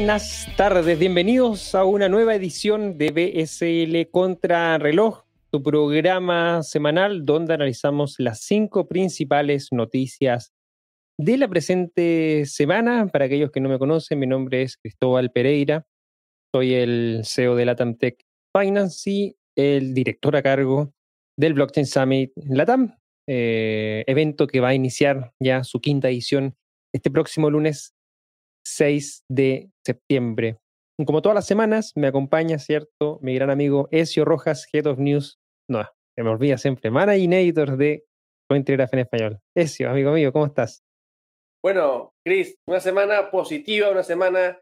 Buenas tardes, bienvenidos a una nueva edición de BSL Contra Reloj, tu programa semanal donde analizamos las cinco principales noticias de la presente semana. Para aquellos que no me conocen, mi nombre es Cristóbal Pereira, soy el CEO de Latam Tech Finance y el director a cargo del Blockchain Summit Latam, eh, evento que va a iniciar ya su quinta edición este próximo lunes 6 de septiembre. Como todas las semanas, me acompaña, ¿cierto? Mi gran amigo Ezio Rojas, Head of News. No, se me olvida siempre. Managinator de Cointelegraph en español. Ezio, amigo mío, ¿cómo estás? Bueno, Chris, una semana positiva, una semana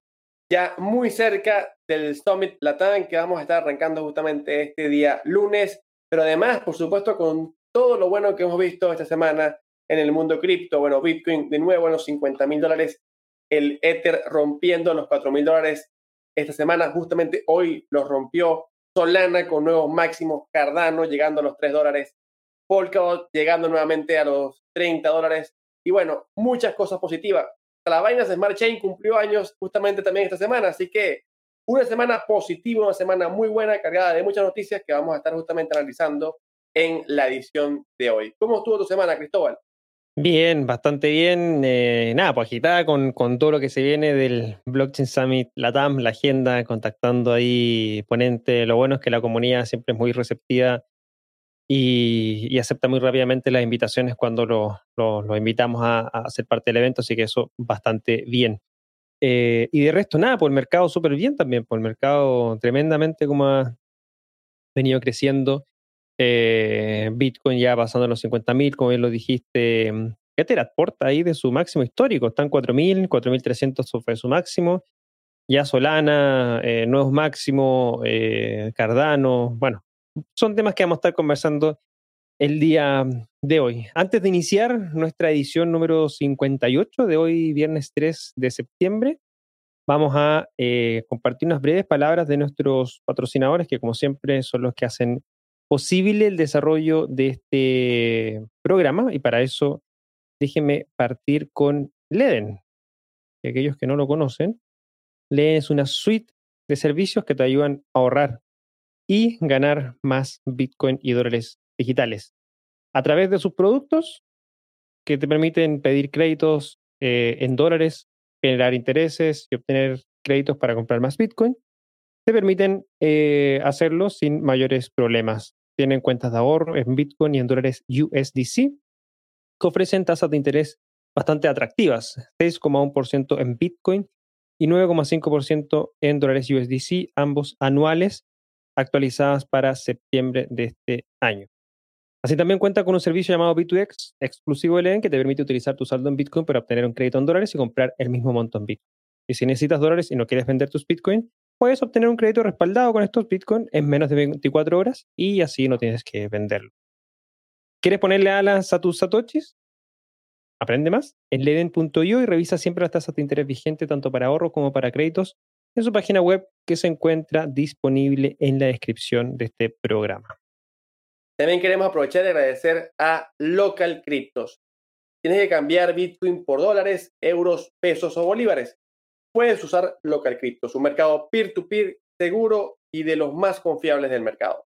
ya muy cerca del Summit Latam que vamos a estar arrancando justamente este día lunes, pero además, por supuesto, con todo lo bueno que hemos visto esta semana en el mundo cripto. Bueno, Bitcoin de nuevo en los 50 mil dólares el Ether rompiendo los 4 mil dólares esta semana. Justamente hoy los rompió Solana con nuevos máximos, Cardano llegando a los 3 dólares, Polkadot llegando nuevamente a los 30 dólares. Y bueno, muchas cosas positivas. La vaina de Smart Chain cumplió años justamente también esta semana, así que una semana positiva, una semana muy buena, cargada de muchas noticias que vamos a estar justamente analizando en la edición de hoy. ¿Cómo estuvo tu semana, Cristóbal? Bien, bastante bien. Eh, nada, pues agitada con, con, todo lo que se viene del Blockchain Summit, la TAM, la agenda, contactando ahí ponente. Lo bueno es que la comunidad siempre es muy receptiva y, acepta muy rápidamente las invitaciones cuando lo, lo, invitamos a, a, ser parte del evento, así que eso bastante bien. Eh, y de resto, nada, por el mercado súper bien también, por el mercado tremendamente como ha venido creciendo. Eh, Bitcoin ya pasando los 50.000, como bien lo dijiste. Mm, Ether aporta ahí de su máximo histórico. Están 4.000, 4.300 fue su máximo. Ya Solana, eh, nuevos máximos, eh, Cardano. Bueno, son temas que vamos a estar conversando el día de hoy. Antes de iniciar nuestra edición número 58 de hoy, viernes 3 de septiembre, vamos a compartir unas breves palabras de nuestros patrocinadores, que como siempre son los que hacen posible el desarrollo de este programa y para eso déjenme partir con Leden. Y aquellos que no lo conocen, Leden es una suite de servicios que te ayudan a ahorrar y ganar más Bitcoin y dólares digitales a través de sus productos que te permiten pedir créditos eh, en dólares, generar intereses y obtener créditos para comprar más Bitcoin, te permiten eh, hacerlo sin mayores problemas tienen cuentas de ahorro en Bitcoin y en dólares USDC, que ofrecen tasas de interés bastante atractivas, 6,1% en Bitcoin y 9,5% en dólares USDC, ambos anuales, actualizadas para septiembre de este año. Así también cuenta con un servicio llamado B2X, exclusivo de LEN, que te permite utilizar tu saldo en Bitcoin para obtener un crédito en dólares y comprar el mismo monto en Bitcoin. Y si necesitas dólares y no quieres vender tus Bitcoin, puedes obtener un crédito respaldado con estos Bitcoin en menos de 24 horas y así no tienes que venderlo. ¿Quieres ponerle alas a tus satoshis? Aprende más en leden.io y revisa siempre las tasas de interés vigentes tanto para ahorros como para créditos en su página web que se encuentra disponible en la descripción de este programa. También queremos aprovechar y agradecer a Local Cryptos. Tienes que cambiar Bitcoin por dólares, euros, pesos o bolívares puedes usar Local Cryptos, un mercado peer-to-peer seguro y de los más confiables del mercado.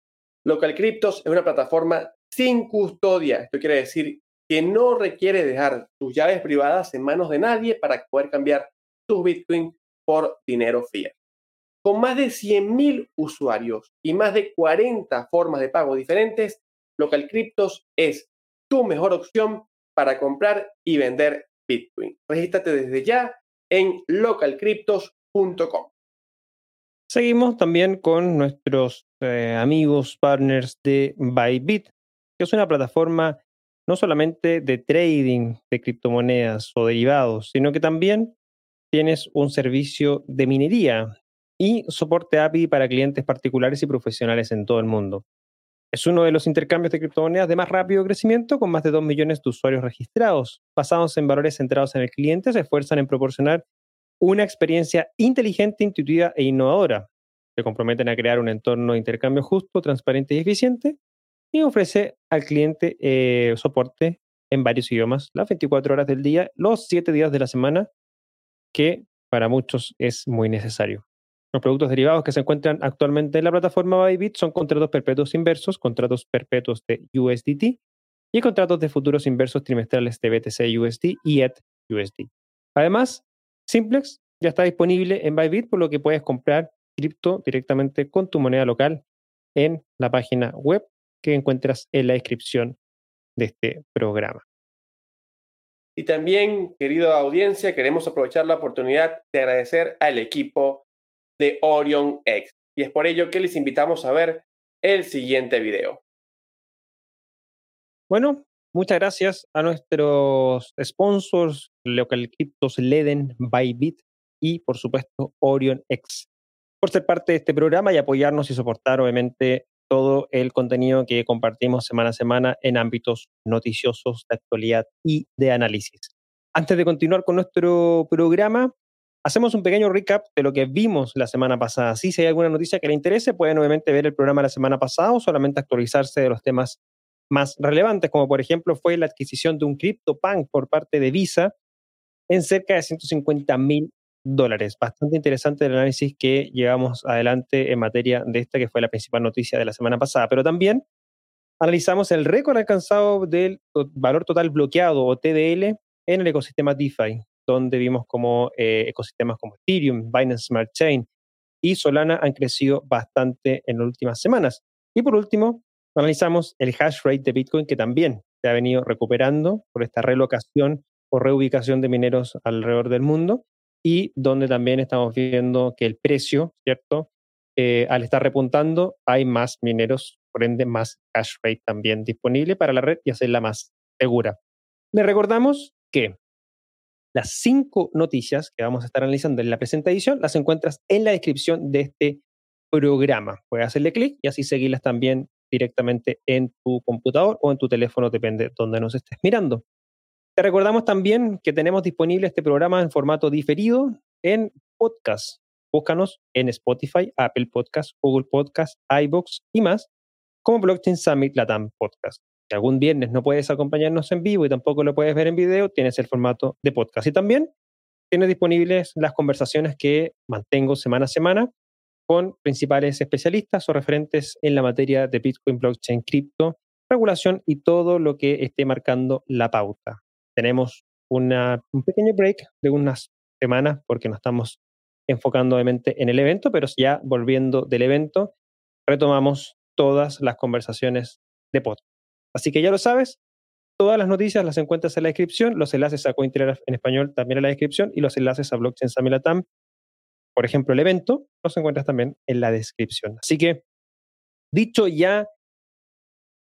Local Cryptos es una plataforma sin custodia. Esto quiere decir que no requiere dejar tus llaves privadas en manos de nadie para poder cambiar tus Bitcoin por dinero fiat. Con más de 100.000 usuarios y más de 40 formas de pago diferentes, Local Cryptos es tu mejor opción para comprar y vender Bitcoin. Regístrate desde ya en localcryptos.com. Seguimos también con nuestros eh, amigos, partners de Bybit, que es una plataforma no solamente de trading de criptomonedas o derivados, sino que también tienes un servicio de minería y soporte API para clientes particulares y profesionales en todo el mundo. Es uno de los intercambios de criptomonedas de más rápido crecimiento, con más de 2 millones de usuarios registrados. Basados en valores centrados en el cliente, se esfuerzan en proporcionar una experiencia inteligente, intuitiva e innovadora. Se comprometen a crear un entorno de intercambio justo, transparente y eficiente y ofrece al cliente eh, soporte en varios idiomas, las 24 horas del día, los 7 días de la semana, que para muchos es muy necesario. Los productos derivados que se encuentran actualmente en la plataforma Bybit son contratos perpetuos inversos, contratos perpetuos de USDT y contratos de futuros inversos trimestrales de BTC USD y ETH USD. Además, Simplex ya está disponible en Bybit, por lo que puedes comprar cripto directamente con tu moneda local en la página web que encuentras en la descripción de este programa. Y también, querida audiencia, queremos aprovechar la oportunidad de agradecer al equipo de Orion X. Y es por ello que les invitamos a ver el siguiente video. Bueno, muchas gracias a nuestros sponsors, Local Cryptos Leden, Bybit y por supuesto Orion X, por ser parte de este programa y apoyarnos y soportar obviamente todo el contenido que compartimos semana a semana en ámbitos noticiosos de actualidad y de análisis. Antes de continuar con nuestro programa, hacemos un pequeño recap de lo que vimos la semana pasada. Si hay alguna noticia que le interese, pueden obviamente ver el programa la semana pasada o solamente actualizarse de los temas más relevantes, como por ejemplo fue la adquisición de un CryptoPunk por parte de Visa en cerca de 150 mil dólares. Bastante interesante el análisis que llevamos adelante en materia de esta, que fue la principal noticia de la semana pasada. Pero también analizamos el récord alcanzado del valor total bloqueado o TDL en el ecosistema DeFi, donde vimos como eh, ecosistemas como Ethereum, Binance Smart Chain y Solana han crecido bastante en las últimas semanas. Y por último, analizamos el hash rate de Bitcoin, que también se ha venido recuperando por esta relocación o reubicación de mineros alrededor del mundo y donde también estamos viendo que el precio, ¿cierto? Eh, al estar repuntando, hay más mineros, por ende más hash rate también disponible para la red y hacerla más segura. Le recordamos que las cinco noticias que vamos a estar analizando en la presente edición las encuentras en la descripción de este programa. Puedes hacerle clic y así seguirlas también directamente en tu computador o en tu teléfono, depende de donde nos estés mirando. Te recordamos también que tenemos disponible este programa en formato diferido en podcast. Búscanos en Spotify, Apple Podcast, Google Podcast, iBox y más como Blockchain Summit Latam Podcast. Si algún viernes no puedes acompañarnos en vivo y tampoco lo puedes ver en video, tienes el formato de podcast. Y también tienes disponibles las conversaciones que mantengo semana a semana con principales especialistas o referentes en la materia de Bitcoin, blockchain, cripto, regulación y todo lo que esté marcando la pauta tenemos un pequeño break de unas semanas porque nos estamos enfocando obviamente en el evento, pero ya volviendo del evento, retomamos todas las conversaciones de podcast. Así que ya lo sabes, todas las noticias las encuentras en la descripción, los enlaces a Cointelegraph en español también en la descripción y los enlaces a Blockchain Samilatam, por ejemplo, el evento, los encuentras también en la descripción. Así que, dicho ya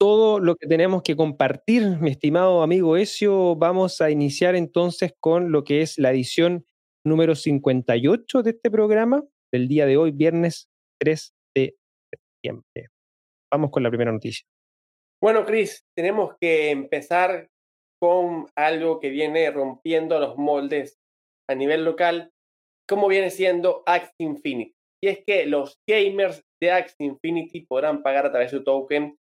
todo lo que tenemos que compartir, mi estimado amigo Ezio. Vamos a iniciar entonces con lo que es la edición número 58 de este programa, del día de hoy, viernes 3 de septiembre. Vamos con la primera noticia. Bueno, Chris, tenemos que empezar con algo que viene rompiendo los moldes a nivel local, como viene siendo Axie Infinity. Y es que los gamers de Axie Infinity podrán pagar a través de su token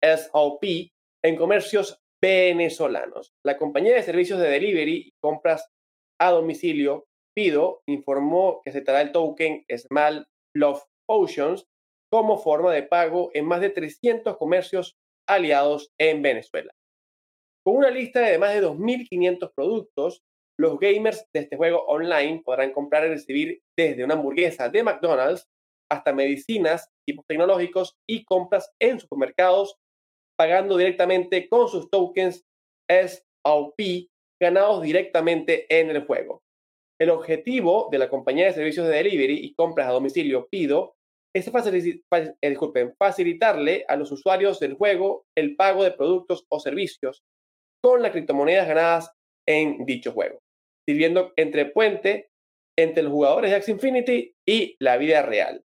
SOP en comercios venezolanos. La compañía de servicios de delivery y compras a domicilio, Pido, informó que se aceptará el token Small Love Oceans como forma de pago en más de 300 comercios aliados en Venezuela. Con una lista de más de 2.500 productos, los gamers de este juego online podrán comprar y recibir desde una hamburguesa de McDonald's hasta medicinas, equipos tecnológicos y compras en supermercados pagando directamente con sus tokens SOP ganados directamente en el juego. El objetivo de la compañía de servicios de delivery y compras a domicilio Pido es eh, facilitarle a los usuarios del juego el pago de productos o servicios con las criptomonedas ganadas en dicho juego, sirviendo entre puente entre los jugadores de Axie Infinity y la vida real.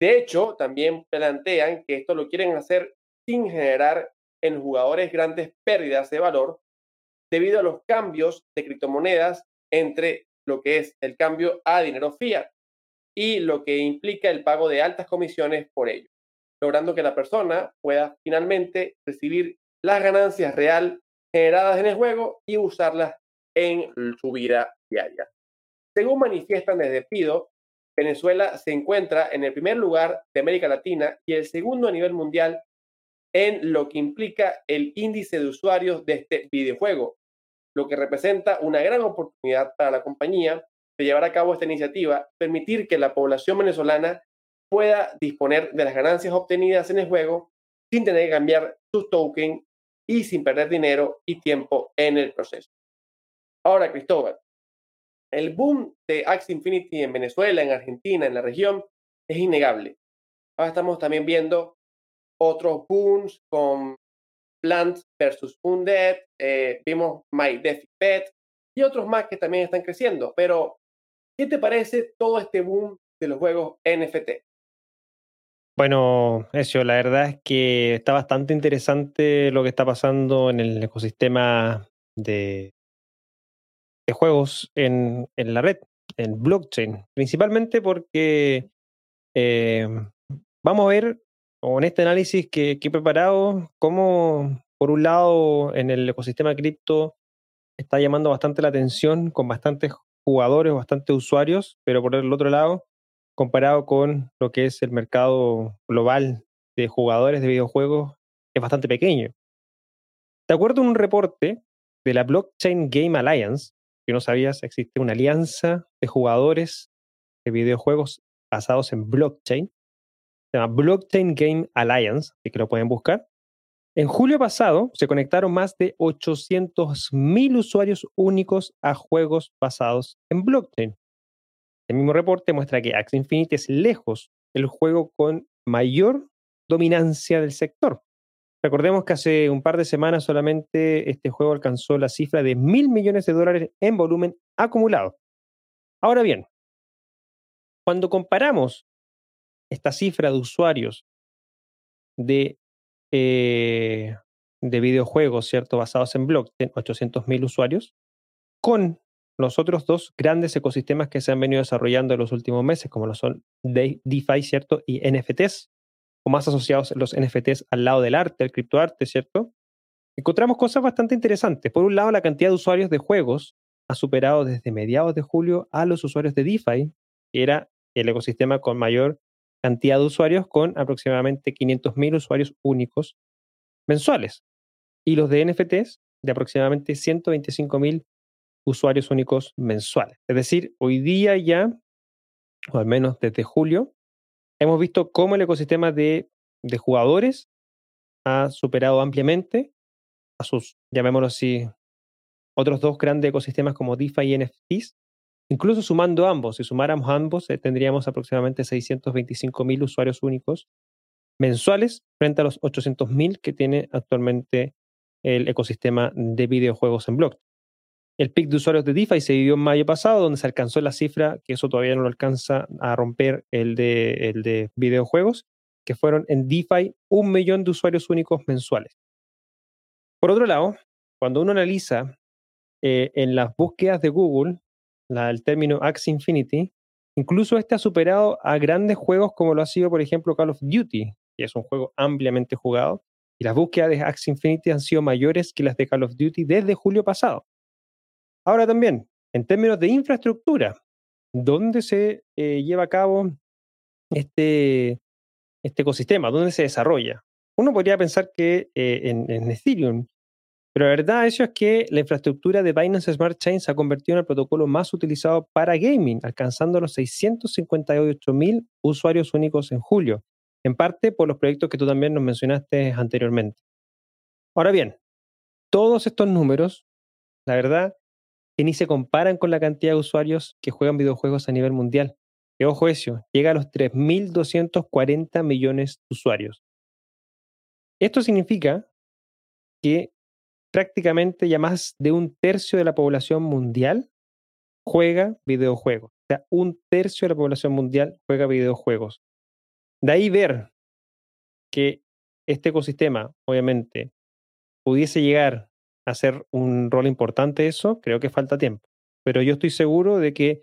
De hecho, también plantean que esto lo quieren hacer sin generar en los jugadores grandes pérdidas de valor debido a los cambios de criptomonedas entre lo que es el cambio a dinero fiat y lo que implica el pago de altas comisiones por ello, logrando que la persona pueda finalmente recibir las ganancias real generadas en el juego y usarlas en su vida diaria. Según manifiestan desde Pido, Venezuela se encuentra en el primer lugar de América Latina y el segundo a nivel mundial en lo que implica el índice de usuarios de este videojuego, lo que representa una gran oportunidad para la compañía de llevar a cabo esta iniciativa, permitir que la población venezolana pueda disponer de las ganancias obtenidas en el juego sin tener que cambiar sus tokens y sin perder dinero y tiempo en el proceso. Ahora, Cristóbal, el boom de Axie Infinity en Venezuela, en Argentina, en la región, es innegable. Ahora estamos también viendo otros booms con Plants versus Undead, eh, vimos My Death Pet y otros más que también están creciendo. Pero, ¿qué te parece todo este boom de los juegos NFT? Bueno, eso, la verdad es que está bastante interesante lo que está pasando en el ecosistema de, juegos en, en, la red, en blockchain, principalmente porque eh, vamos a ver con este análisis que, que, he preparado cómo, por un lado, en el ecosistema cripto está llamando bastante la atención con bastantes jugadores, bastantes usuarios, pero por el otro lado, comparado con lo que es el mercado global de jugadores de videojuegos, es bastante pequeño. De acuerdo a un reporte de la Blockchain Game Alliance, que no sabías, existe una alianza de jugadores de videojuegos basados en blockchain. Se llama Blockchain Game Alliance, así que lo pueden buscar. En julio pasado se conectaron más de 800.000 usuarios únicos a juegos basados en blockchain. El mismo reporte muestra que Axie Infinity es lejos el juego con mayor dominancia del sector. Recordemos que hace un par de semanas solamente este juego alcanzó la cifra de mil millones de dólares en volumen acumulado. Ahora bien, cuando comparamos esta cifra de usuarios de, eh, de videojuegos, ¿cierto? Basados en blockchain, 800.000 usuarios, con los otros dos grandes ecosistemas que se han venido desarrollando en los últimos meses, como lo son DeFi, ¿cierto? Y NFTs, o más asociados los NFTs al lado del arte, el criptoarte, ¿cierto? Encontramos cosas bastante interesantes. Por un lado, la cantidad de usuarios de juegos ha superado desde mediados de julio a los usuarios de DeFi, que era el ecosistema con mayor cantidad de usuarios, con aproximadamente 500.000 usuarios únicos mensuales. Y los de NFTs, de aproximadamente 125.000 usuarios únicos mensuales. Es decir, hoy día ya, o al menos desde julio, hemos visto cómo el ecosistema de, de jugadores ha superado ampliamente a sus, llamémoslo así, otros dos grandes ecosistemas como DeFi y NFTs. Incluso sumando ambos, si sumáramos ambos, eh, tendríamos aproximadamente 625 mil usuarios únicos mensuales frente a los 800 mil que tiene actualmente el ecosistema de videojuegos en blockchain. El pic de usuarios de DeFi se vivió en mayo pasado, donde se alcanzó la cifra, que eso todavía no lo alcanza a romper el de, el de videojuegos, que fueron en DeFi un millón de usuarios únicos mensuales. Por otro lado, cuando uno analiza eh, en las búsquedas de Google la, el término Axie Infinity, incluso este ha superado a grandes juegos como lo ha sido, por ejemplo, Call of Duty, que es un juego ampliamente jugado, y las búsquedas de Axie Infinity han sido mayores que las de Call of Duty desde julio pasado. Ahora también, en términos de infraestructura, ¿dónde se eh, lleva a cabo este, este ecosistema? ¿Dónde se desarrolla? Uno podría pensar que eh, en, en, Ethereum, pero la verdad eso es que la infraestructura de Binance Smart Chain se ha convertido en el protocolo más utilizado para gaming, alcanzando los 658 mil usuarios únicos en julio, en parte por los proyectos que tú también nos mencionaste anteriormente. Ahora bien, todos estos números, la verdad, que ni se comparan con la cantidad de usuarios que juegan videojuegos a nivel mundial. Que ojo eso, llega a los 3.240 millones de usuarios. Esto significa que prácticamente ya más de un tercio de la población mundial juega videojuegos. O sea, un tercio de la población mundial juega videojuegos. De ahí ver que este ecosistema, obviamente, pudiese llegar hacer un rol importante eso, creo que falta tiempo. Pero yo estoy seguro de que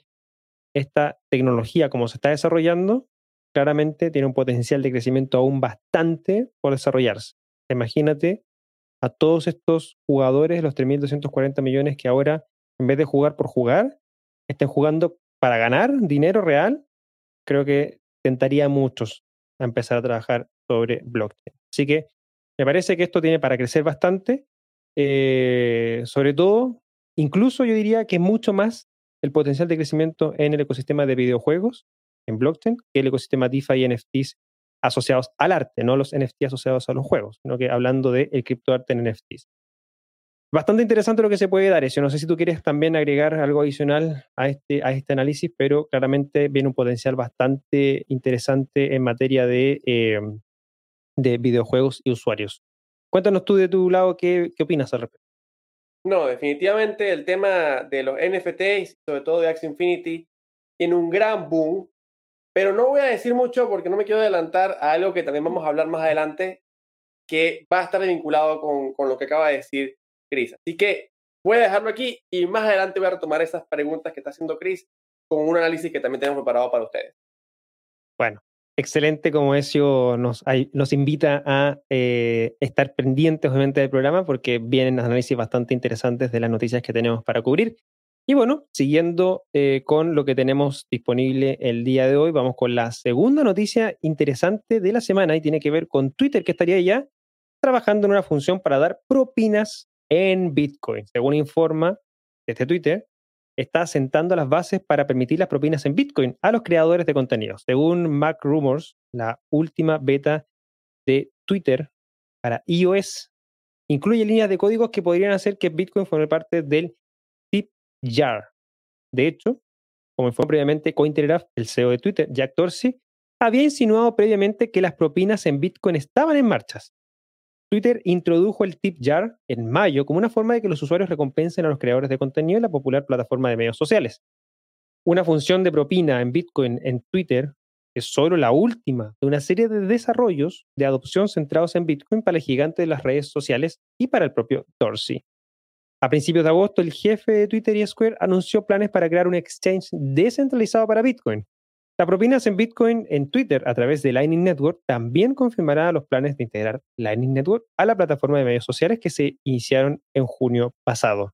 esta tecnología, como se está desarrollando, claramente tiene un potencial de crecimiento aún bastante por desarrollarse. Imagínate a todos estos jugadores, los 3.240 millones que ahora, en vez de jugar por jugar, estén jugando para ganar dinero real, creo que tentaría a muchos a empezar a trabajar sobre blockchain. Así que me parece que esto tiene para crecer bastante, eh, sobre todo, incluso yo diría que mucho más el potencial de crecimiento en el ecosistema de videojuegos, en blockchain, que el ecosistema DeFi y NFTs asociados al arte, no los NFTs asociados a los juegos, sino que hablando de criptoarte en NFTs. Bastante interesante lo que se puede dar eso. No sé si tú quieres también agregar algo adicional a este, a este análisis, pero claramente viene un potencial bastante interesante en materia de, eh, de videojuegos y usuarios. Cuéntanos tú de tu lado qué, qué opinas al respecto. No, definitivamente el tema de los NFTs, sobre todo de Axie Infinity, tiene un gran boom, pero no voy a decir mucho porque no me quiero adelantar a algo que también vamos a hablar más adelante, que va a estar vinculado con, con lo que acaba de decir Chris. Así que voy a dejarlo aquí y más adelante voy a retomar esas preguntas que está haciendo Chris con un análisis que también tenemos preparado para ustedes. Bueno, excelente como eso nos, nos invita a eh, estar pendientes obviamente del programa porque vienen análisis bastante interesantes de las noticias que tenemos para cubrir. Y bueno, siguiendo eh, con lo que tenemos disponible el día de hoy, vamos con la segunda noticia interesante de la semana y tiene que ver con Twitter, que estaría ya trabajando en una función para dar propinas en Bitcoin. Según informa este Twitter, está sentando las bases para permitir las propinas en Bitcoin a los creadores de contenido. Según Mac Rumors, la última beta de Twitter para iOS incluye líneas de códigos que podrían hacer que Bitcoin forme parte del jar. De hecho, como informó previamente Cointelegraph, el CEO de Twitter, Jack Dorsey, había insinuado previamente que las propinas en Bitcoin estaban en marcha. Twitter introdujo el tip jar en mayo como una forma de que los usuarios recompensen a los creadores de contenido en la popular plataforma de medios sociales. Una función de propina en Bitcoin en Twitter es solo la última de una serie de desarrollos de adopción centrados en Bitcoin para el gigante de las redes sociales y para el propio Dorsey. A principios de agosto, el jefe de Twitter y Square anunció planes para crear un exchange descentralizado para Bitcoin, la propinas en Bitcoin en Twitter a través de Lightning Network también confirmará los planes de integrar Lightning Network a la plataforma de medios sociales que se iniciaron en junio pasado.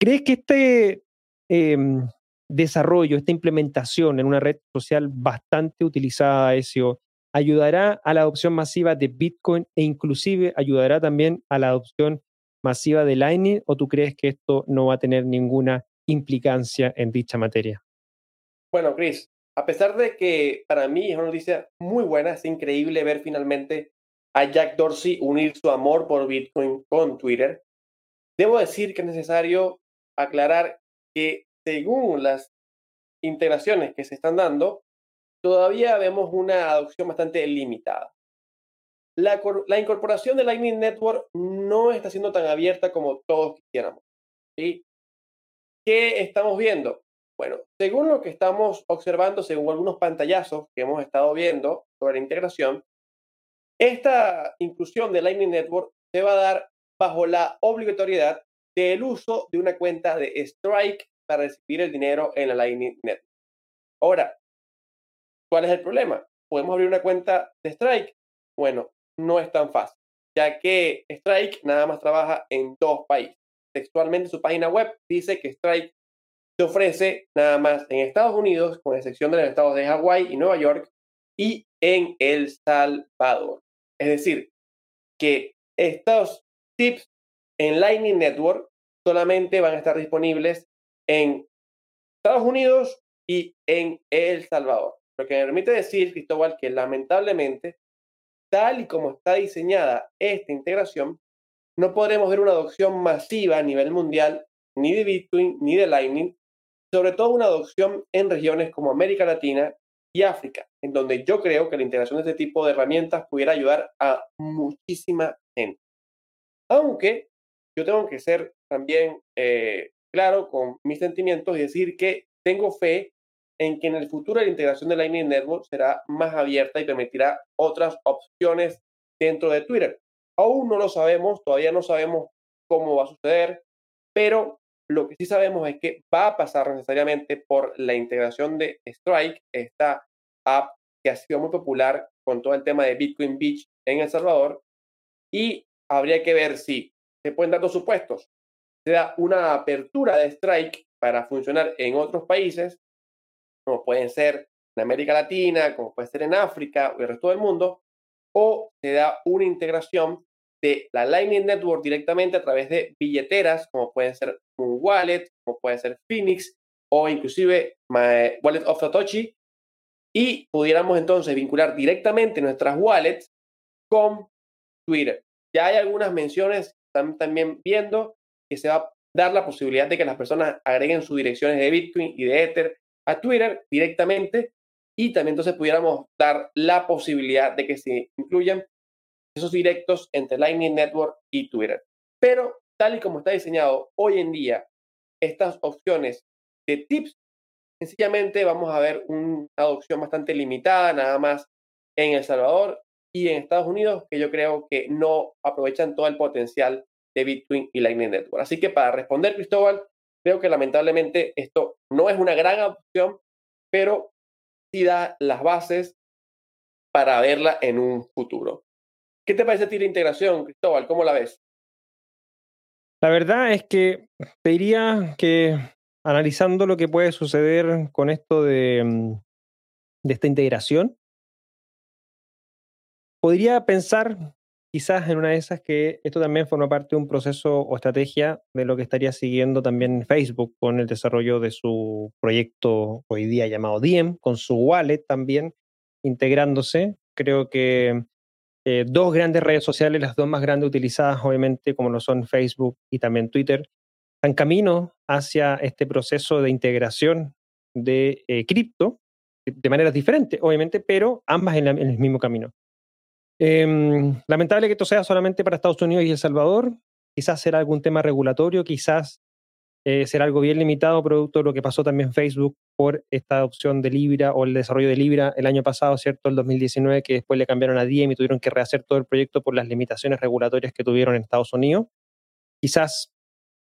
¿Crees que este em, desarrollo, esta implementación en una red social bastante utilizada, SEO, ayudará a la adopción masiva de Bitcoin e inclusive ayudará también a la adopción masiva de Lightning o tú crees que esto no va a tener ninguna implicancia en dicha materia? Bueno, Chris, a pesar de que para mí es una noticia muy buena, es increíble ver finalmente a Jack Dorsey unir su amor por Bitcoin con Twitter, debo decir que es necesario aclarar que según las integraciones que se están dando, todavía vemos una adopción bastante limitada. La, la, incorporación de Lightning Network no está siendo tan abierta como todos quisiéramos. ¿sí? ¿Qué estamos viendo? Bueno, según lo que estamos observando, según algunos pantallazos que hemos estado viendo sobre la integración, esta inclusión de Lightning Network se va a dar bajo la obligatoriedad del uso de una cuenta de Strike para recibir el dinero en la Lightning Network. Ahora, ¿cuál es el problema? ¿Podemos abrir una cuenta de Strike? Bueno, no es tan fácil, ya que Strike nada más trabaja en dos países. Textualmente su página web dice que Strike se ofrece nada más en Estados Unidos, con excepción de los estados de Hawái y Nueva York, y en El Salvador. Es decir, que estos tips en Lightning Network solamente van a estar disponibles en Estados Unidos y en El Salvador. Lo que me permite decir, Cristóbal, que lamentablemente, tal y como está diseñada esta integración, no podremos ver una adopción masiva a nivel mundial ni de Bitcoin ni de Lightning sobre todo una adopción en regiones como América Latina y África, en donde yo creo que la integración de este tipo de herramientas pudiera ayudar a muchísima gente. Aunque yo tengo que ser también eh, claro con mis sentimientos y decir que tengo fe en que en el futuro la integración de Lightning Network será más abierta y permitirá otras opciones dentro de Twitter. Aún no lo sabemos, todavía no sabemos cómo va a suceder, pero lo que sí sabemos es que va a pasar necesariamente por la integración de Strike, esta app que ha sido muy popular con todo el tema de Bitcoin Beach en El Salvador. Y habría que ver si se pueden dar dos supuestos. Se da una apertura de Strike para funcionar en otros países como pueden ser en América Latina, como puede ser en África o el resto del mundo, o se da una integración de la Lightning Network directamente a través de billeteras, como pueden ser un wallet, como puede ser Phoenix o inclusive My Wallet of Satoshi, y pudiéramos entonces vincular directamente nuestras wallets con Twitter. Ya hay algunas menciones, están también viendo que se va a dar la posibilidad de que las personas agreguen sus direcciones de Bitcoin y de Ether a Twitter directamente y también entonces pudiéramos dar la posibilidad de que se incluyan esos directos entre Lightning Network y Twitter. Pero tal y como está diseñado hoy en día, estas opciones de tips, sencillamente vamos a ver una adopción bastante limitada, nada más en El Salvador y en Estados Unidos, que yo creo que no aprovechan todo el potencial de Bitcoin y Lightning Network. Así que para responder, Cristóbal, creo que lamentablemente esto no es una gran opción, pero sí da las bases para verla en un futuro. ¿Qué te parece a ti la integración, Cristóbal? ¿Cómo la ves? La verdad es que te diría que analizando lo que puede suceder con esto de, mm, de esta integración, podría pensar quizás en una de esas que esto también forma parte de un proceso o estrategia de lo que estaría siguiendo también Facebook con el desarrollo de su proyecto hoy día llamado Diem, con su wallet también integrándose. Creo que eh, dos grandes redes sociales, las dos más grandes utilizadas, obviamente, como lo son Facebook y también Twitter, están camino hacia este proceso de integración de eh, cripto de maneras diferentes, obviamente, pero ambas en, el mismo camino. Em, lamentable que esto sea solamente para Estados Unidos y El Salvador. Quizás será algún tema regulatorio, quizás eh, será algo bien limitado, producto de lo que pasó también Facebook por esta adopción de Libra o el desarrollo de Libra el año pasado, ¿cierto? El 2019, que después le cambiaron a Diem y tuvieron que rehacer todo el proyecto por las limitaciones regulatorias que tuvieron en Estados Unidos. Quizás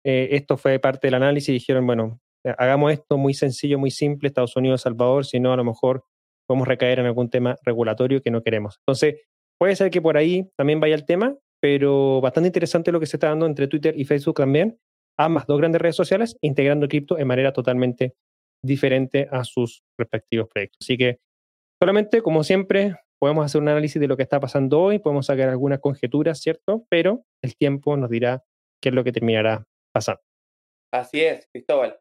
eh, esto fue parte del análisis y dijeron, bueno, eh, hagamos esto muy sencillo, muy simple, Estados Unidos, Salvador, si no, a lo mejor podemos recaer en algún tema regulatorio que no queremos. Entonces, puede ser que por ahí también vaya el tema, pero bastante interesante lo que se está dando entre Twitter y Facebook también, ambas dos grandes redes sociales, integrando cripto en manera totalmente diferente a sus respectivos proyectos. Así que solamente, como siempre, podemos hacer un análisis de lo que está pasando hoy, podemos sacar algunas conjeturas, ¿cierto? Pero el tiempo nos dirá qué es lo que terminará pasando. Así es, Cristóbal.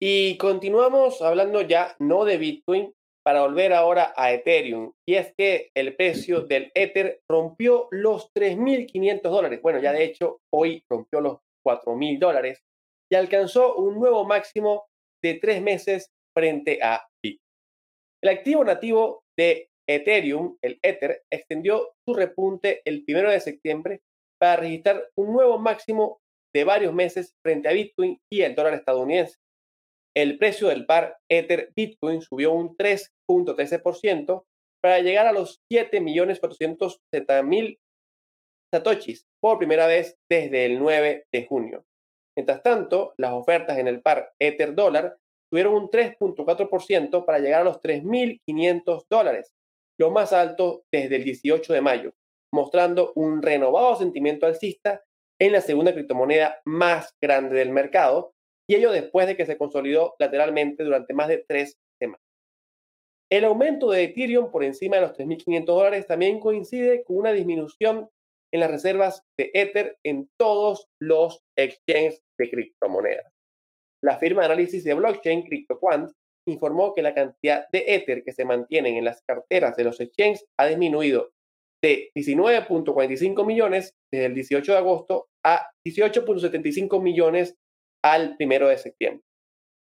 Y continuamos hablando ya no de Bitcoin, para volver ahora a Ethereum. Y es que el precio del Ether rompió los 3.500 dólares. Bueno, ya de hecho hoy rompió los 4.000 dólares y alcanzó un nuevo máximo de tres meses frente a Bitcoin. El activo nativo de Ethereum, el Ether, extendió su repunte el primero de septiembre para registrar un nuevo máximo de varios meses frente a Bitcoin y el dólar estadounidense. El precio del par Ether Bitcoin subió un 3.13% para llegar a los 7.470.000 satoshis por primera vez desde el 9 de junio. Mientras tanto, las ofertas en el par Ether dólar tuvieron un 3.4% para llegar a los 3.500 dólares, lo más alto desde el 18 de mayo, mostrando un renovado sentimiento alcista en la segunda criptomoneda más grande del mercado, y ello después de que se consolidó lateralmente durante más de tres semanas. El aumento de Ethereum por encima de los 3.500 dólares también coincide con una disminución en las reservas de Ether en todos los exchanges de criptomonedas. La firma de análisis de blockchain CryptoQuant informó que la cantidad de Ether que se mantienen en las carteras de los exchanges ha disminuido de 19.45 millones desde el 18 de agosto a 18.75 millones al 1 de septiembre.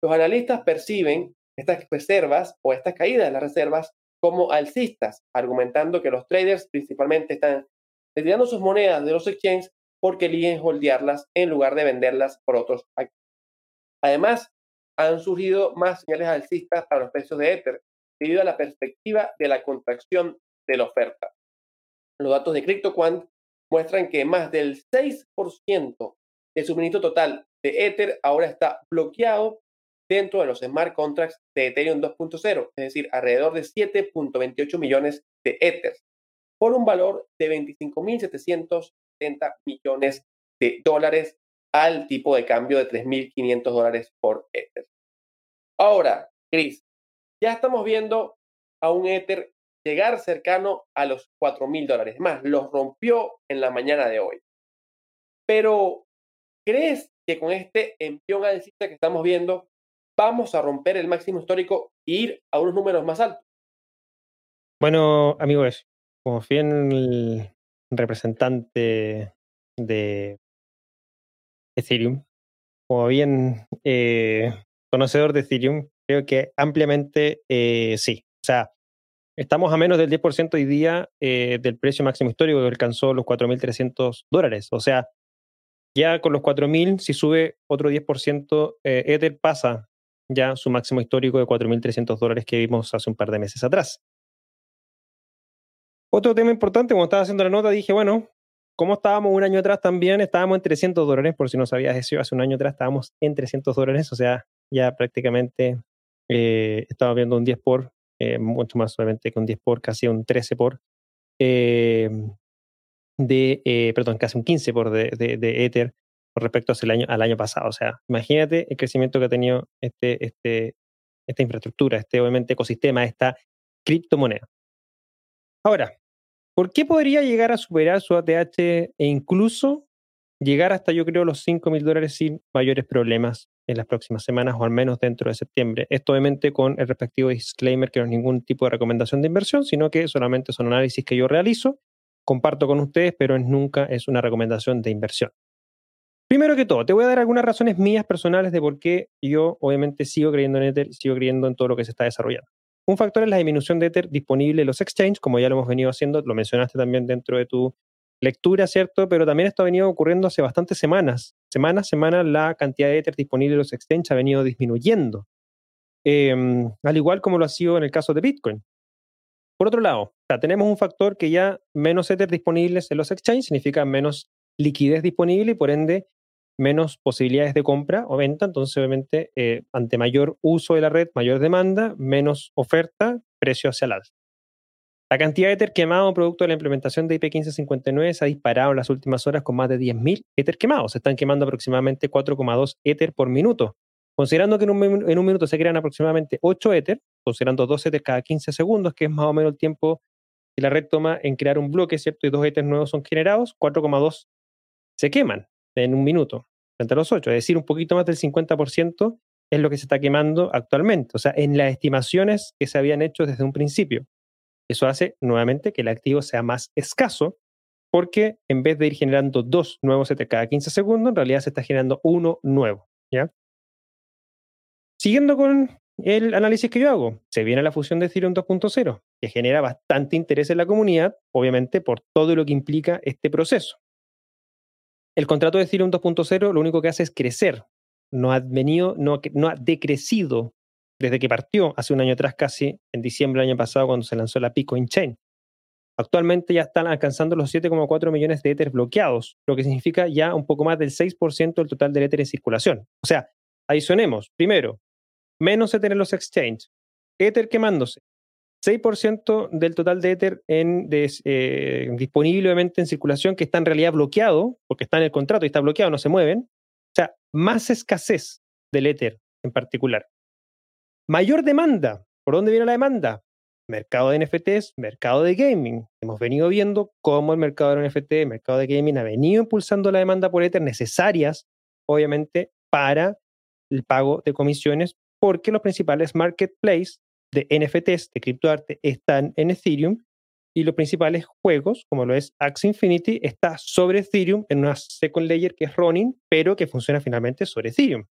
Los analistas perciben estas reservas o estas caídas de las reservas como alcistas, argumentando que los traders principalmente están retirando sus monedas de los exchanges porque eligen holdearlas en lugar de venderlas por otros. Además, han surgido más señales alcistas para los precios de Ether debido a la perspectiva de la contracción de la oferta. Los datos de CryptoQuant muestran que más del 6% del suministro total de Ether ahora está bloqueado dentro de los smart contracts de Ethereum 2.0, es decir, alrededor de 7.28 millones de Ethers por un valor de 25.770 millones de dólares al tipo de cambio de 3.500 dólares por Ether. Ahora, Chris, ya estamos viendo a un Ether llegar cercano a los 4 mil dólares. Más, los rompió en la mañana de hoy. Pero, ¿crees que con este empión alcista que estamos viendo, vamos a romper el máximo histórico e ir a unos números más altos? Bueno, amigos, como fiel representante de Ethereum, como bien eh, conocedor de Ethereum, creo que ampliamente eh, sí. O sea, estamos a menos del 10% hoy día eh, del precio máximo histórico que alcanzó los 4.300 dólares. O sea, ya con los 4.000, si sube otro 10%, Ether pasa ya su máximo histórico de 4.300 dólares que vimos hace un par de meses atrás. Otro tema importante, cuando estaba haciendo la nota, dije, bueno, como estábamos un año atrás también, estábamos en 300 dólares, por si no sabías eso, hace un año atrás estábamos en 300 dólares, o sea, ya prácticamente eh, estaba viendo un 10 por, eh, mucho más obviamente que un 10 por, casi un 13 por, eh, de, eh, perdón, casi un 15 por de, de, Ether con respecto al año, al año pasado. O sea, imagínate el crecimiento que ha tenido este, este, esta infraestructura, este obviamente ecosistema, esta criptomoneda. Ahora, ¿por qué podría llegar a superar su ATH e incluso llegar hasta, yo creo, los 5 mil dólares sin mayores problemas en las próximas semanas o al menos dentro de septiembre. Esto obviamente con el respectivo disclaimer que no es ningún tipo de recomendación de inversión, sino que solamente son análisis que yo realizo, comparto con ustedes, pero nunca es una recomendación de inversión. Primero que todo, te voy a dar algunas razones mías personales de por qué yo obviamente sigo creyendo en Ether, sigo creyendo en todo lo que se está desarrollando. Un factor es la disminución de Ether disponible en los exchanges, como ya lo hemos venido haciendo, lo mencionaste también dentro de tu lectura, ¿cierto? Pero también esto ha venido ocurriendo hace bastantes semanas. Semana a semana la cantidad de Ether disponible en los exchanges ha venido disminuyendo. Em, al igual como lo ha sido en el caso de Bitcoin. Por otro lado, tenemos un factor que ya menos Ether disponibles en los exchanges significa menos liquidez disponible y por ende menos posibilidades de compra o venta. Entonces, obviamente, eh, ante mayor uso de la red, mayor demanda, menos oferta, precio hacia el alza. La cantidad de Ether quemado producto de la implementación de IP1559 se ha disparado en las últimas horas con más de 10.000 Ether quemados. Se están quemando aproximadamente 4,2 Ether por minuto. Considerando que en un, minuto se crean aproximadamente 8 Ether, considerando 2 Ether cada 15 segundos, que es más o menos el tiempo que la red toma en crear un bloque, ¿cierto? Y 2 Ether nuevos son generados, 4,2 se queman en un minuto frente a los 8. Es decir, un poquito más del 50% es lo que se está quemando actualmente. O sea, en las estimaciones que se habían hecho desde un principio. Eso hace nuevamente que el activo sea más escaso porque en vez de ir generando dos nuevos ETH cada 15 segundos, en realidad se está generando uno nuevo. ¿ya? Siguiendo con el análisis que yo hago, se viene la fusión de Ethereum 2.0, que genera bastante interés en la comunidad, obviamente por todo lo que implica este proceso. El contrato de Ethereum 2.0 lo único que hace es crecer, no ha venido, no, ha decrecido desde que partió hace un año atrás, casi en diciembre del año pasado, cuando se lanzó la Bitcoin Chain. Actualmente ya están alcanzando los 7,4 millones de Ether bloqueados, lo que significa ya un poco más del 6% del total de Ether en circulación. O sea, adicionemos, primero, menos Ether en los exchanges, Ether quemándose, 6% del total de Ether en, eh, disponible en circulación que está en realidad bloqueado, porque está en el contrato y está bloqueado, no se mueven. O sea, más escasez del Ether en particular. Mayor demanda. ¿Por dónde viene la demanda? Mercado de NFTs, mercado de gaming. Hemos venido viendo cómo el mercado de NFT, el mercado de gaming ha venido impulsando la demanda por Ether necesarias, obviamente, para el pago de comisiones, porque los principales marketplaces de NFTs, de criptoarte, están en Ethereum y los principales juegos, como lo es Axie Infinity, está sobre Ethereum en una second layer que es Ronin, pero que funciona finalmente sobre Ethereum.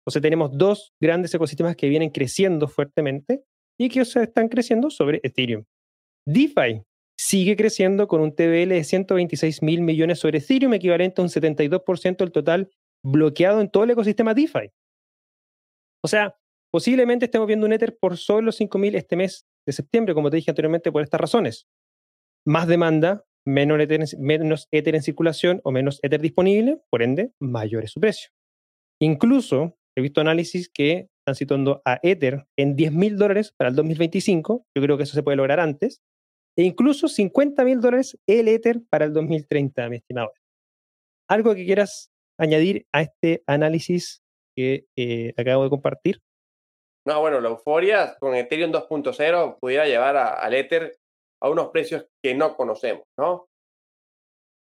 Entonces tenemos dos grandes ecosistemas que vienen creciendo fuertemente y que están creciendo sobre Ethereum. DeFi sigue creciendo con un TBL de 126 mil millones sobre Ethereum, equivalente a un 72% del total bloqueado en todo el ecosistema DeFi. O sea, posiblemente estemos viendo un Ether por solo los 5.000 este mes de septiembre, como te dije anteriormente, por estas razones. Más demanda, menos ether, menos ether en circulación o menos Ether disponible, por ende, mayor es su precio. Incluso He visto análisis que están situando a Ether en 10 mil dólares para el 2025. Yo creo que eso se puede lograr antes. E incluso 50 mil dólares el Ether para el 2030, mi estimado. ¿Algo que quieras añadir a este análisis que eh, acabo de compartir? No, bueno, la euforia con Ethereum 2.0 pudiera llevar al Ether a unos precios que no conocemos, ¿no?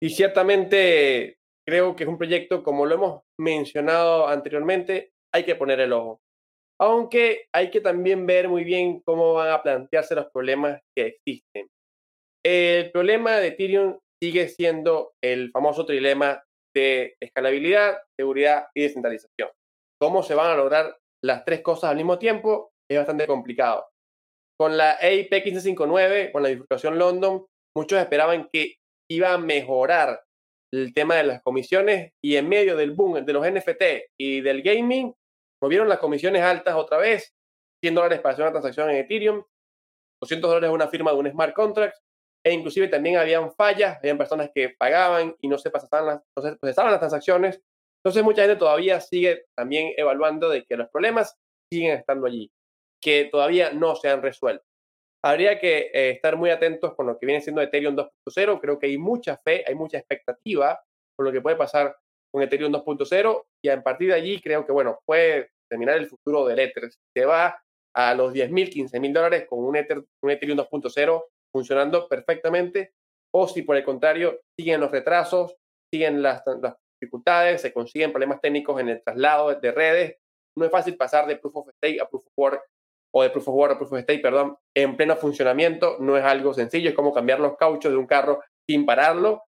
Y ciertamente creo que es un proyecto, como lo hemos mencionado anteriormente, hay que poner el ojo. Aunque hay que también ver muy bien cómo van a plantearse los problemas que existen. El problema de Ethereum sigue siendo el famoso trilema de escalabilidad, seguridad y descentralización. ¿Cómo se van a lograr las tres cosas al mismo tiempo? Es bastante complicado. Con la EIP 1559, con la bifurcación London, muchos esperaban que iba a mejorar el tema de las comisiones y en medio del boom de los NFT y del gaming, movieron las comisiones altas otra vez, 100 dólares para hacer una transacción en Ethereum, 200 dólares una firma de un smart contract, e inclusive también habían fallas, habían personas que pagaban y no se pasaban las, no se procesaban las transacciones. Entonces mucha gente todavía sigue también evaluando de que los problemas siguen estando allí, que todavía no se han resuelto. Habría que eh, estar muy atentos con lo que viene siendo Ethereum 2.0. Creo que hay mucha fe, hay mucha expectativa por lo que puede pasar con Ethereum 2.0 y a partir de allí creo que, bueno, puede terminar el futuro del Ether. Se va a los 10 mil, 15 mil dólares con un, Ether, un Ethereum 2.0 funcionando perfectamente o si por el contrario siguen los retrasos, siguen las, las dificultades, se consiguen problemas técnicos en el traslado de redes. No es fácil pasar de Proof of Stake a Proof of Work o de Proof of Work a Proof of Stake, perdón, en pleno funcionamiento. No es algo sencillo, es como cambiar los cauchos de un carro sin pararlo.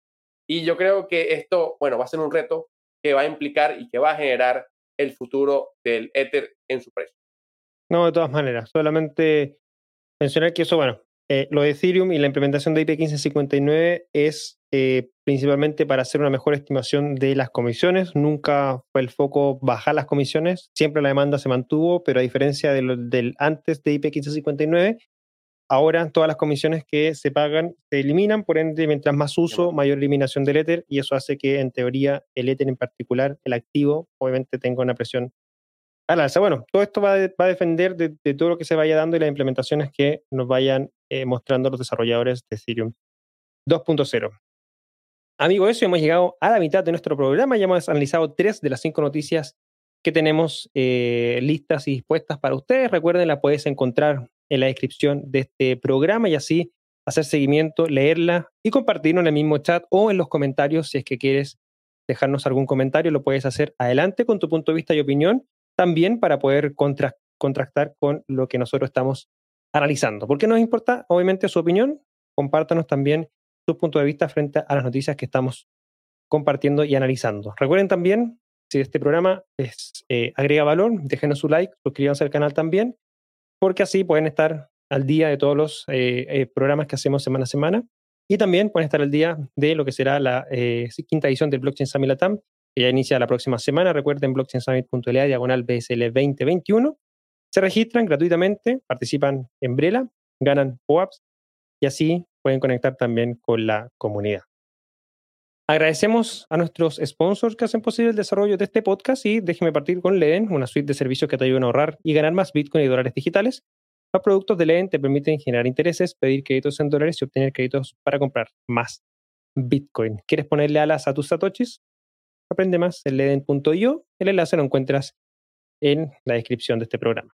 Y yo creo que esto, bueno, va a ser un reto que va a implicar y que va a generar el futuro del Ether en su precio. No, de todas maneras, solamente mencionar que eso, bueno, eh, lo de Ethereum y la implementación de IP 1559 es eh, principalmente para hacer una mejor estimación de las comisiones. Nunca fue el foco bajar las comisiones, siempre la demanda se mantuvo, pero a diferencia del antes de IP 1559, ahora todas las comisiones que se pagan se eliminan, por ende, mientras más uso, mayor eliminación del Ether, y eso hace que en teoría el Ether en particular, el activo, obviamente tenga una presión al alza. Bueno, todo esto va, a depender de, todo lo que se vaya dando y las implementaciones que nos vayan eh, mostrando los desarrolladores de Ethereum 2.0. Amigo, eso hemos llegado a la mitad de nuestro programa. Ya hemos analizado tres de las cinco noticias que tenemos eh, listas y dispuestas para ustedes. Recuerden, la puedes encontrar en la descripción de este programa y así hacer seguimiento, leerla y compartirlo en el mismo chat o en los comentarios si es que quieres dejarnos algún comentario, lo puedes hacer adelante con tu punto de vista y opinión, también para poder contrastar con lo que nosotros estamos analizando. ¿Por qué nos importa? Obviamente su opinión. Compártanos también su punto de vista frente a las noticias que estamos compartiendo y analizando. Recuerden también, si este programa les eh, agrega valor, déjenos su like, suscríbanse al canal también, porque así pueden estar al día de todos los eh, eh, programas que hacemos semana a semana y también pueden estar al día de lo que será la quinta edición del Blockchain Summit Latam, que ya inicia la próxima semana. Recuerden blockchainsummit.la diagonal BSL 2021. Se registran gratuitamente, participan en Brela, ganan POAPs y así pueden conectar también con la comunidad. Agradecemos a nuestros sponsors que hacen posible el desarrollo de este podcast y déjeme partir con Leen, una suite de servicios que te ayudan a ahorrar y ganar más Bitcoin y dólares digitales. Los productos de Leen te permiten generar intereses, pedir créditos en dólares y obtener créditos para comprar más Bitcoin. ¿Quieres ponerle alas a tus satoshis? Aprende más en leden.io. El enlace lo encuentras en la descripción de este programa.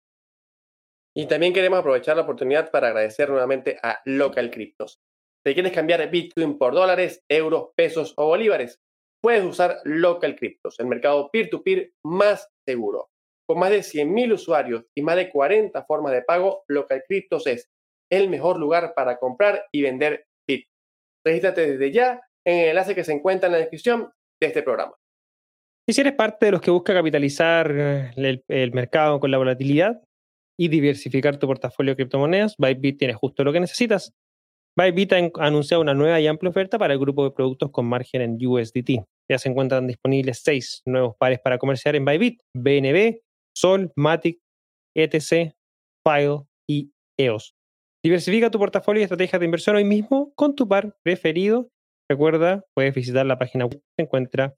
Y también queremos aprovechar la oportunidad para agradecer nuevamente a Local Cryptos. Si quieres cambiar Bitcoin por dólares, euros, pesos o bolívares, puedes usar Local Cryptos, el mercado peer-to-peer más seguro. Con más de 100.000 usuarios y más de 40 formas de pago, Local Cryptos es el mejor lugar para comprar y vender Bitcoin. Regístrate desde ya en el enlace que se encuentra en la descripción de este programa. Y si eres parte de los que busca capitalizar eh, el, el mercado con la volatilidad, y diversificar tu portafolio de criptomonedas, Bybit tiene justo lo que necesitas. Bybit ha anunciado una nueva y amplia oferta para el grupo de productos con margen en USDT. Ya se encuentran disponibles seis nuevos pares para comerciar en Bybit, BNB, Sol, Matic, ETC, File y EOS. Diversifica tu portafolio y estrategias de inversión hoy mismo con tu par preferido. Recuerda, puedes visitar la página web que se encuentra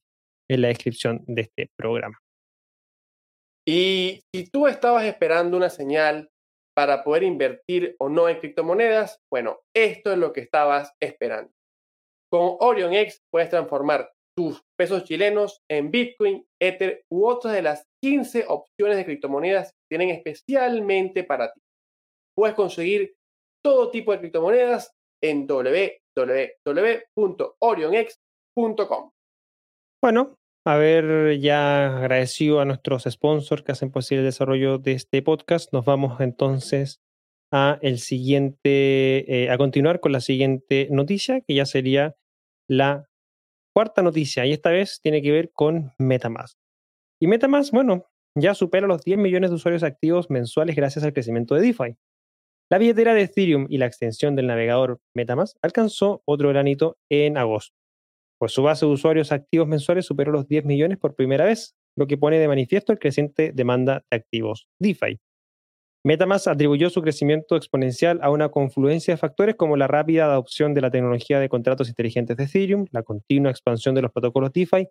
en la descripción de este programa. Y si tú estabas esperando una señal para poder invertir o no en criptomonedas, bueno, esto es lo que estabas esperando. Con OrionX puedes transformar tus pesos chilenos en Bitcoin, Ether u otras de las 15 opciones de criptomonedas tienen especialmente para ti. Puedes conseguir todo tipo de criptomonedas en www.orionx.com. Bueno, haber ya agradecido a nuestros sponsors que hacen posible el desarrollo de este podcast, nos vamos entonces a el siguiente, eh, a continuar con la siguiente noticia, que ya sería la cuarta noticia, y esta vez tiene que ver con Metamask. Y Metamask, bueno, ya supera los 10 millones de usuarios activos mensuales gracias al crecimiento de DeFi. La billetera de Ethereum y la extensión del navegador Metamask alcanzó otro granito en agosto. Pues su base de usuarios activos mensuales superó los 10 millones por primera vez, lo que pone de manifiesto el creciente demanda de activos DeFi. Metamask atribuyó su crecimiento exponencial a una confluencia de factores como la rápida adopción de la tecnología de contratos inteligentes de Ethereum, la continua expansión de los protocolos DeFi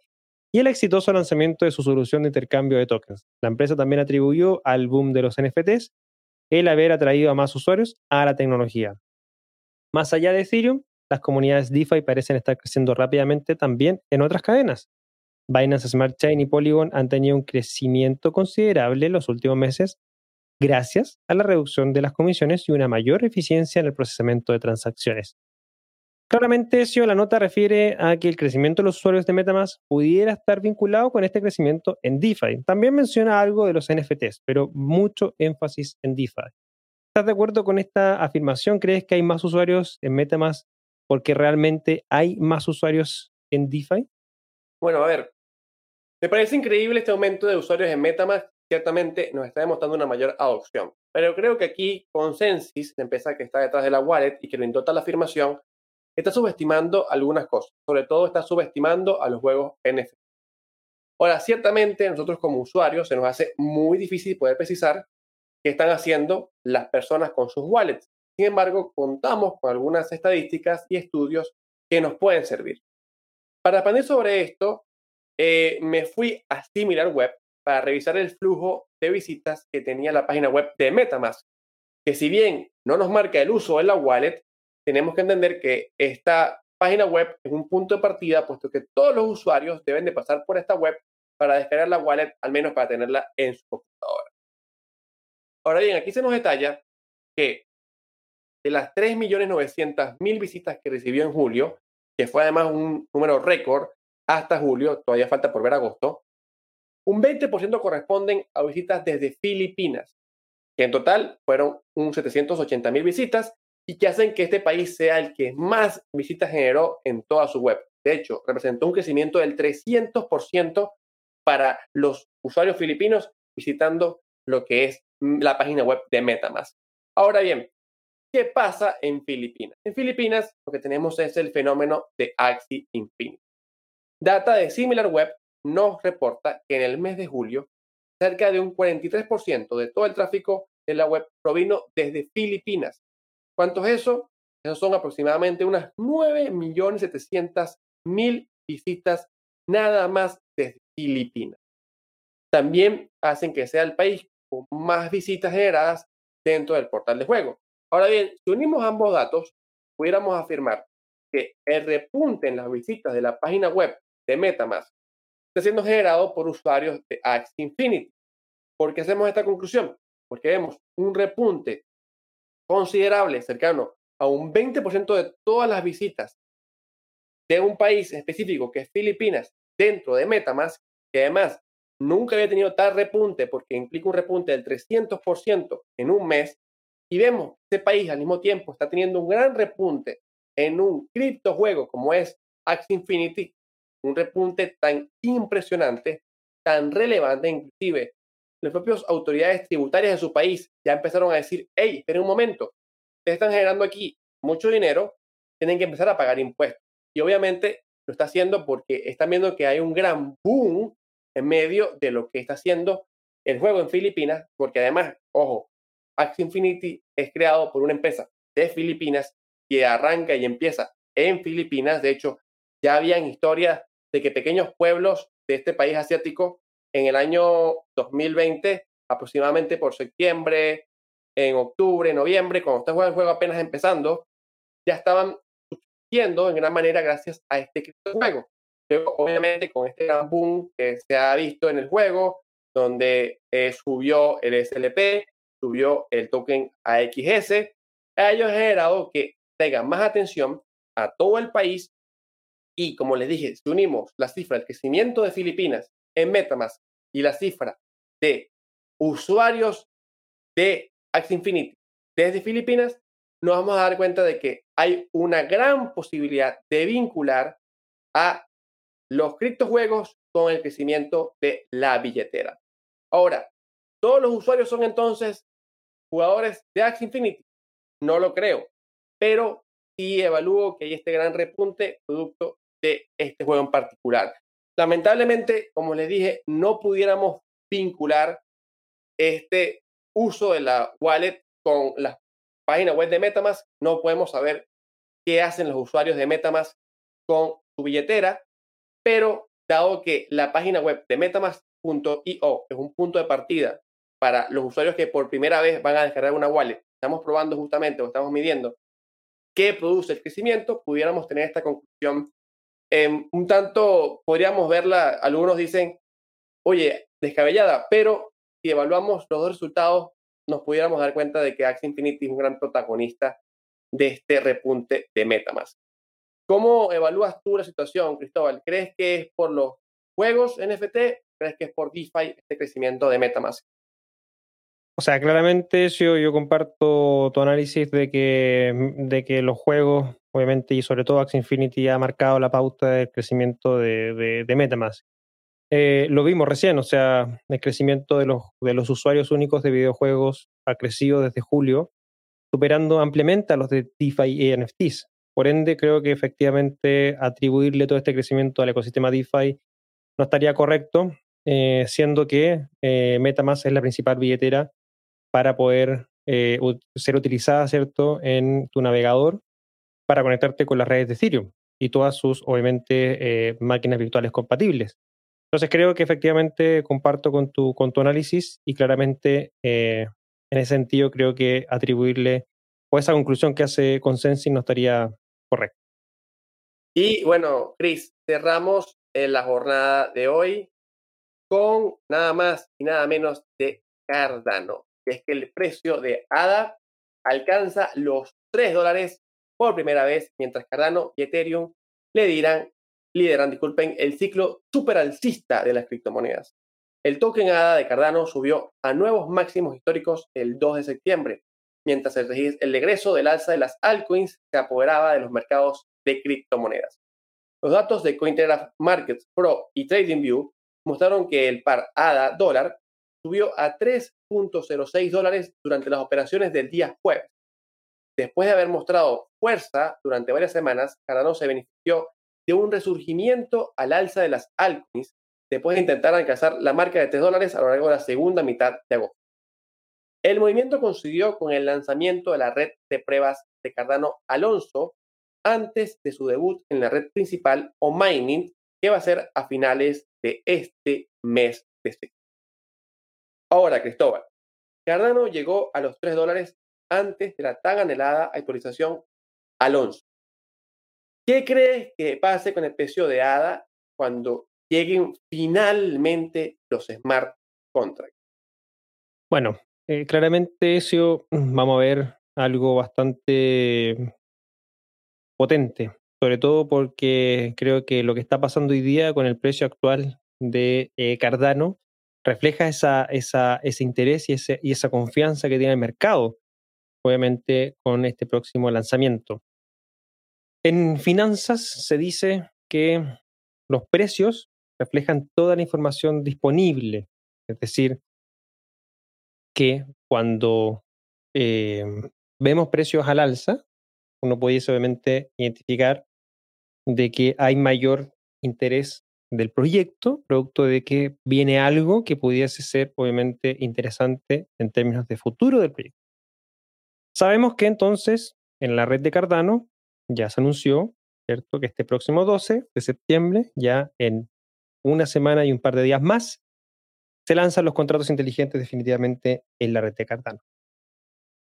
y el exitoso lanzamiento de su solución de intercambio de tokens. La empresa también atribuyó al boom de los NFTs el haber atraído a más usuarios a la tecnología. Más allá de Ethereum, las comunidades DeFi parecen estar creciendo rápidamente también en otras cadenas. Binance Smart Chain y Polygon han tenido un crecimiento considerable en los últimos meses gracias a la reducción de las comisiones y una mayor eficiencia en el procesamiento de transacciones. Claramente, si la nota refiere a que el crecimiento de los usuarios de MetaMask pudiera estar vinculado con este crecimiento en DeFi. También menciona algo de los NFTs, pero mucho énfasis en DeFi. ¿Estás de acuerdo con esta afirmación? ¿Crees que hay más usuarios en MetaMask porque realmente hay más usuarios en DeFi? Bueno, a ver, me parece increíble este aumento de usuarios en MetaMask. Ciertamente nos está demostrando una mayor adopción. Pero creo que aquí Consensus, la empresa que está detrás de la wallet y que lo intenta la afirmación, está subestimando algunas cosas. Sobre todo está subestimando a los juegos NFT. Ahora, ciertamente nosotros como usuarios se nos hace muy difícil poder precisar qué están haciendo las personas con sus wallets. Sin embargo, contamos con algunas estadísticas y estudios que nos pueden servir. Para aprender sobre esto, eh, me fui a Similar Web para revisar el flujo de visitas que tenía la página web de Metamask, que si bien no nos marca el uso de la wallet, tenemos que entender que esta página web es un punto de partida, puesto que todos los usuarios deben de pasar por esta web para descargar la wallet, al menos para tenerla en su computadora. Ahora bien, aquí se nos detalla que de las 3.900.000 visitas que recibió en julio, que fue además un número récord hasta julio, todavía falta por ver agosto, un 20% corresponden a visitas desde Filipinas, que en total fueron un 780.000 visitas y que hacen que este país sea el que más visitas generó en toda su web. De hecho, representó un crecimiento del 300% para los usuarios filipinos visitando lo que es la página web de Metamask. Ahora bien, ¿qué pasa en Filipinas? En Filipinas lo que tenemos es el fenómeno de Axie Infinity. Data de SimilarWeb nos reporta que en el mes de julio cerca de un 43% de todo el tráfico de la web provino desde Filipinas, ¿Cuánto es eso? Eso son aproximadamente unas 9.700.000 visitas nada más desde Filipinas. También hacen que sea el país con más visitas generadas dentro del portal de juego. Ahora bien, si unimos ambos datos, pudiéramos afirmar que el repunte en las visitas de la página web de MetaMask está siendo generado por usuarios de Axie Infinity. ¿Por qué hacemos esta conclusión? Porque vemos un repunte considerable, cercano a un 20% de todas las visitas de un país específico que es Filipinas dentro de Metamask, que además nunca había tenido tal repunte porque implica un repunte del 300% en un mes, y vemos que este país al mismo tiempo está teniendo un gran repunte en un criptojuego como es Axie Infinity, un repunte tan impresionante, tan relevante, inclusive las propias autoridades tributarias de su país ya empezaron a decir, hey, esperen un momento, ustedes están generando aquí mucho dinero, tienen que empezar a pagar impuestos. Y obviamente lo está haciendo porque están viendo que hay un gran boom en medio de lo que está haciendo el juego en Filipinas, porque además, ojo, Axie Infinity es creado por una empresa de Filipinas que arranca y empieza en Filipinas. De hecho, ya habían historias de que pequeños pueblos de este país asiático en el año 2020, aproximadamente por septiembre, en octubre, noviembre, cuando está el juego apenas empezando, ya estaban subsistiendo en gran manera gracias a este juego. Luego, obviamente, con este gran boom que se ha visto en el juego, donde eh, subió el SLP, subió el token AXS, ha generado que tenga más atención a todo el país y como les dije, si unimos la cifra del crecimiento de Filipinas en Metamask y la cifra de usuarios de Axie Infinity desde Filipinas, nos vamos a dar cuenta de que hay una gran posibilidad de vincular a los criptojuegos con el crecimiento de la billetera. Ahora, ¿todos los usuarios son entonces jugadores de Axie Infinity? No lo creo, pero sí evalúo que hay este gran repunte producto de este juego en particular. Lamentablemente, como les dije, no pudiéramos vincular este uso de la wallet con la página web de Metamask. No podemos saber qué hacen los usuarios de Metamask con su billetera, pero dado que la página web de metamask.io es un punto de partida para los usuarios que por primera vez van a descargar una wallet, estamos probando justamente o estamos midiendo qué produce el crecimiento, pudiéramos tener esta conclusión em, un tanto, podríamos verla, algunos dicen, oye, descabellada, pero si evaluamos los dos resultados, nos pudiéramos dar cuenta de que Axie Infinity es un gran protagonista de este repunte de Metamask. ¿Cómo evalúas tú la situación, Cristóbal? ¿Crees que es por los juegos NFT? ¿Crees que es por DeFi este crecimiento de Metamask? O sea, claramente yo, yo comparto tu análisis de que, de que los juegos, obviamente, y sobre todo Axie Infinity ha marcado la pauta del crecimiento de, Metamask. Eh, lo vimos recién, o sea, el crecimiento de los, de los usuarios únicos de videojuegos ha crecido desde julio, superando ampliamente a los de DeFi y NFTs. Por ende, creo que efectivamente atribuirle todo este crecimiento al ecosistema DeFi no estaría correcto, eh, siendo que eh, MetaMask es la principal billetera para poder eh, ser utilizada, ¿cierto?, en tu navegador para conectarte con las redes de Ethereum y todas sus, obviamente, máquinas virtuales compatibles. Entonces creo que efectivamente comparto con tu, con tu análisis y claramente en ese sentido creo que atribuirle o esa conclusión que hace Consensus no estaría Correcto. Y bueno, Chris, cerramos la jornada de hoy con nada más y nada menos de Cardano, que es que el precio de ADA alcanza los 3 dólares por primera vez, mientras Cardano y Ethereum le dirán, lideran, disculpen, el ciclo superalcista de las criptomonedas. El token ADA de Cardano subió a nuevos máximos históricos el 2 de septiembre, mientras el, regreso del alza de las altcoins se apoderaba de los mercados de criptomonedas. Los datos de Cointelegraph Markets Pro y TradingView mostraron que el par ADA dólar subió a 3.06 dólares durante las operaciones del día jueves. Después de haber mostrado fuerza durante varias semanas, Cardano se benefició de un resurgimiento al alza de las altcoins después de intentar alcanzar la marca de 3 dólares a lo largo de la segunda mitad de agosto. El movimiento coincidió con el lanzamiento de la red de pruebas de Cardano Alonso antes de su debut en la red principal o mining, que va a ser a finales de este mes de septiembre. Ahora, Cristóbal, Cardano llegó a los 3 dólares antes de la tan anhelada actualización Alonso. ¿Qué crees que pase con el precio de ADA cuando lleguen finalmente los smart contracts? Bueno, eh, claramente eso mm, vamos a ver algo bastante potente, sobre todo porque creo que lo que está pasando hoy día con el precio actual de eh, Cardano refleja esa, esa, ese interés y, ese, y esa confianza que tiene el mercado, obviamente con este próximo lanzamiento. En finanzas se dice que los precios reflejan toda la información disponible, es decir, que cuando eh, vemos precios al alza, uno puede obviamente identificar de que hay mayor interés del proyecto, producto de que viene algo que pudiese ser obviamente interesante en términos de futuro del proyecto. Sabemos que entonces en la red de Cardano ya se anunció, ¿cierto? Que este próximo 12 de septiembre, ya en una semana y un par de días más, se lanzan los contratos inteligentes definitivamente en la red de Cardano.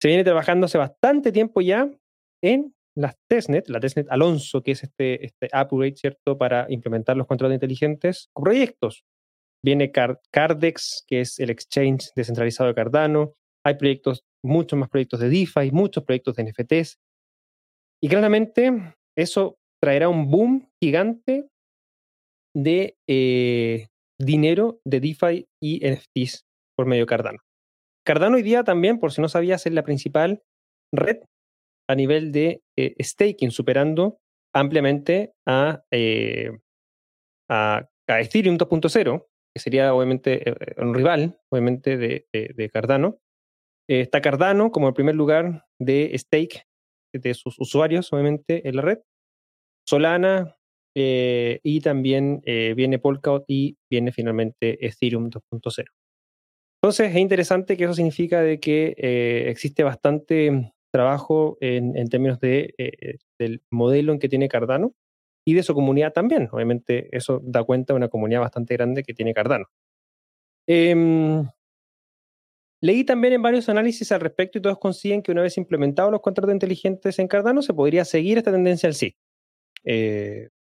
Se viene trabajando hace bastante tiempo ya en las testnet, la testnet Alonso, que es este, este upgrade, ¿cierto?, para implementar los contratos inteligentes proyectos. Viene Cardex, que es el exchange descentralizado de Cardano. Hay proyectos, muchos más proyectos de DeFi, muchos proyectos de NFTs. Y claramente eso traerá un boom gigante de eh, dinero de DeFi y NFTs por medio de Cardano. Cardano hoy día también, por si no sabías, es la principal red a nivel de eh, staking, superando ampliamente a, eh, a, Ethereum 2.0, que sería obviamente un rival, obviamente, de, Cardano. está Cardano como el primer lugar de stake de sus usuarios, obviamente, en la red. Solana, eh, y también eh, viene Polkadot y viene finalmente Ethereum 2.0. Entonces es interesante que eso significa de que eh, existe bastante trabajo en, términos de, del modelo en que tiene Cardano y de su comunidad también. Obviamente eso da cuenta de una comunidad bastante grande que tiene Cardano. Em, leí también en varios análisis al respecto y todos consiguen que una vez implementados los contratos inteligentes en Cardano se podría seguir esta tendencia al sí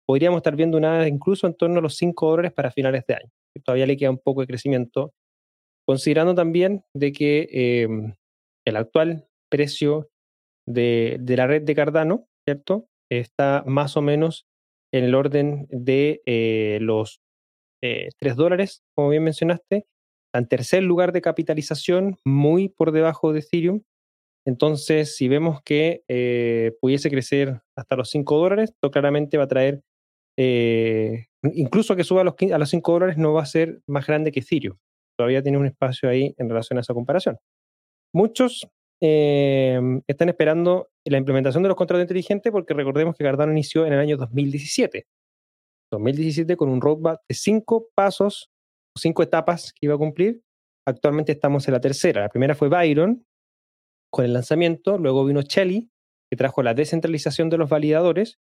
podríamos estar viendo una incluso en torno a los 5 dólares para finales de año. Todavía le queda un poco de crecimiento, considerando también de que em, el actual precio de, la red de Cardano, ¿cierto? Está más o menos en el orden de eh, los 3 eh, dólares, como bien mencionaste, en tercer lugar de capitalización, muy por debajo de Ethereum. Entonces, si vemos que eh, pudiese crecer hasta los 5 dólares, esto claramente va a traer eh, incluso que suba a los, a los 5 dólares no va a ser más grande que Ethereum. Todavía tiene un espacio ahí en relación a esa comparación. Muchos eh, están esperando la implementación de los contratos inteligentes porque recordemos que Cardano inició en el año 2017. 2017 con un roadmap de cinco pasos, cinco etapas que iba a cumplir. Actualmente estamos en la tercera. La primera fue Byron con el lanzamiento, luego vino Shelly, que trajo la descentralización de los validadores,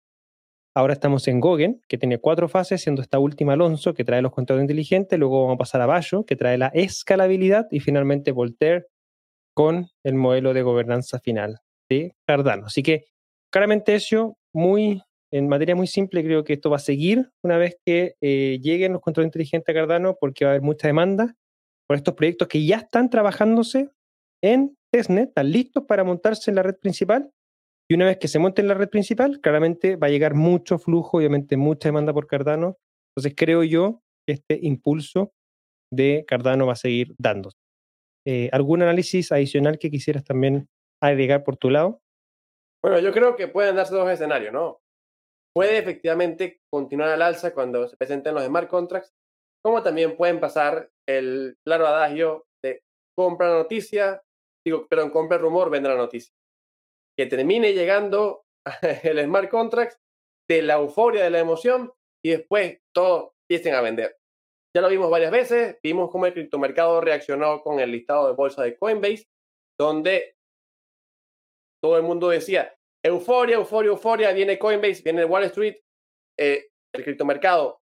Ahora estamos en Gogen, que tiene cuatro fases, siendo esta última Alonso, que trae los contratos inteligentes. Luego vamos a pasar a Bayo, que trae la escalabilidad. Y finalmente Voltaire, con el modelo de gobernanza final de Cardano. Así que, claramente, eso, muy, en materia muy simple, creo que esto va a seguir una vez que eh, lleguen los contratos inteligentes a Cardano, porque va a haber mucha demanda por estos proyectos que ya están trabajándose en testnet, están listos para montarse en la red principal y una vez que se monte en la red principal, claramente va a llegar mucho flujo, obviamente mucha demanda por Cardano. Entonces creo yo que este impulso de Cardano va a seguir dándose. Eh, ¿Algún análisis adicional que quisieras también agregar por tu lado? Bueno, yo creo que pueden darse dos escenarios, ¿no? Puede efectivamente continuar al alza cuando se presenten los smart contracts, como también pueden pasar el claro adagio de compra la noticia, digo, perdón, compra el rumor, vende la noticia que termine llegando el smart contracts de la euforia, de la emoción y después todos empiecen a vender. Ya lo vimos varias veces, vimos cómo el criptomercado reaccionó con el listado de bolsa de Coinbase, donde todo el mundo decía, euforia, euforia, euforia, viene Coinbase, viene Wall Street, eh, el criptomercado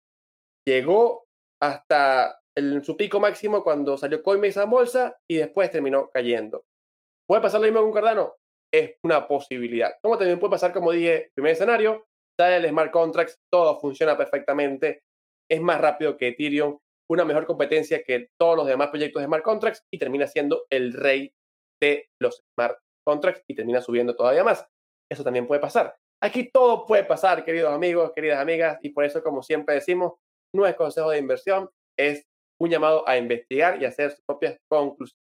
llegó hasta el, su pico máximo cuando salió Coinbase a bolsa y después terminó cayendo. ¿Puede pasar lo mismo con Cardano? es una posibilidad. Como también puede pasar, como dije, primer escenario, sale el smart contracts, todo funciona perfectamente, es más rápido que Ethereum, una mejor competencia que todos los demás proyectos de smart contracts y termina siendo el rey de los smart contracts y termina subiendo todavía más. Eso también puede pasar. Aquí todo puede pasar, queridos amigos, queridas amigas, y por eso, como siempre decimos, no es consejo de inversión, es un llamado a investigar y hacer sus propias conclusiones.